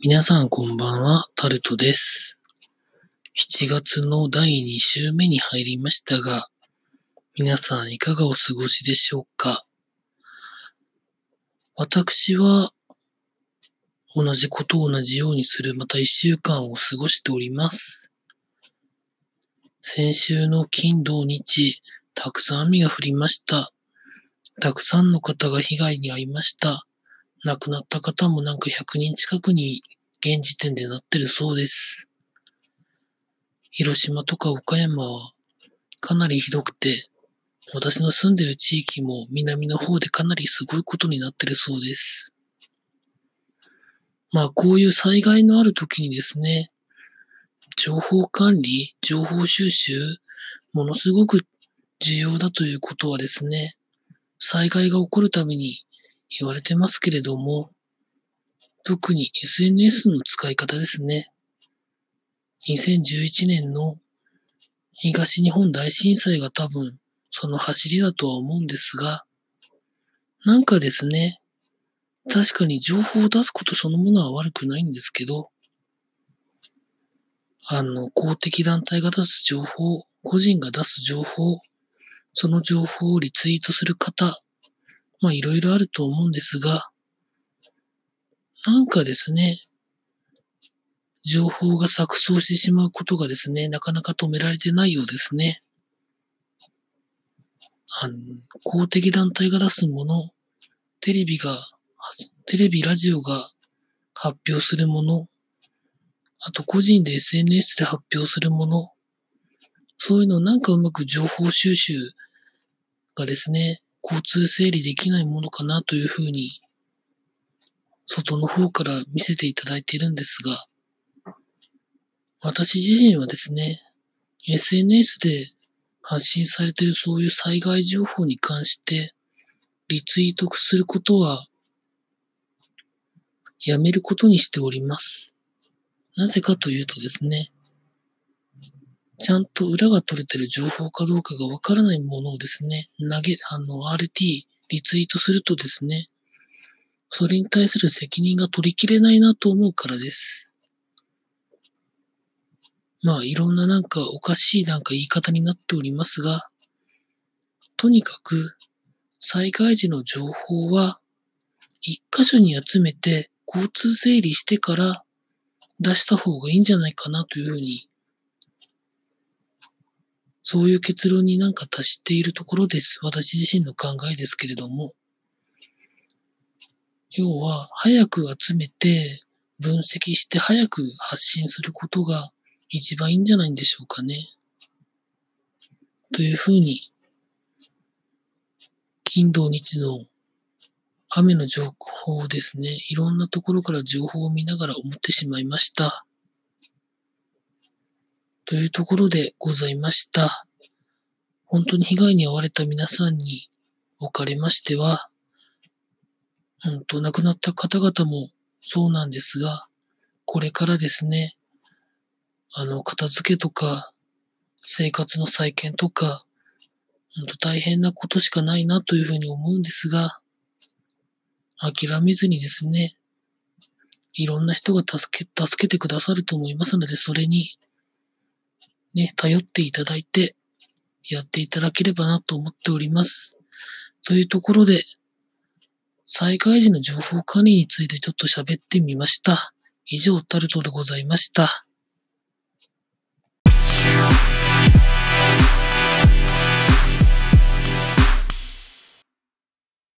皆さんこんばんは、タルトです。7月の第2週目に入りましたが、皆さんいかがお過ごしでしょうか？私は、同じこと同じようにするまた1週間を過ごしております。先週の金土日、たくさん雨が降りました。たくさんの方が被害に遭いました。亡くなった方もなんか100人近くに現時点でなってるそうです。広島とか岡山はかなりひどくて、私の住んでる地域も南の方でかなりすごいことになってるそうです。まあこういう災害のある時にですね、情報管理、情報収集、ものすごく重要だということはですね、災害が起こるために言われてますけれども、特に SNS の使い方ですね。2011年の東日本大震災が多分その走りだとは思うんですが、なんかですね、確かに情報を出すことそのものは悪くないんですけど、あの、公的団体が出す情報、個人が出す情報、その情報をリツイートする方、まあいろいろあると思うんですが、なんかですね、情報が錯綜してしまうことがですね、なかなか止められてないようですね。あの、公的団体が出すもの、テレビが、テレビ、ラジオが発表するもの、あと個人で SNS で発表するもの、そういうのなんかうまく情報収集がですね、交通整理できないものかなというふうに、外の方から見せていただいているんですが、私自身はですね、SNS で発信されているそういう災害情報に関して、リツイートすることは、やめることにしております。なぜかというとですね、ちゃんと裏が取れてる情報かどうかがわからないものをですね、投げ、あの、RT、リツイートするとですね、それに対する責任が取りきれないなと思うからです。まあ、いろんななんかおかしいなんか言い方になっておりますが、とにかく、災害時の情報は、一箇所に集めて交通整理してから出した方がいいんじゃないかなというふうにそういう結論になんか達しているところです。私自身の考えですけれども。要は、早く集めて、分析して早く発信することが一番いいんじゃないんでしょうかね。というふうに、金土日の雨の情報をですね、いろんなところから情報を見ながら思ってしまいました。というところでございました。本当に被害に遭われた皆さんにおかれましては、本当亡くなった方々もそうなんですが、これからですね、あの、片付けとか、生活の再建とか、本当大変なことしかないなというふうに思うんですが、諦めずにですね、いろんな人が助け、助けてくださると思いますので、それに、ね、頼っていただいて、やっていただければなと思っております。というところで、災害時の情報管理についてちょっと喋ってみました。以上、タルトでございました。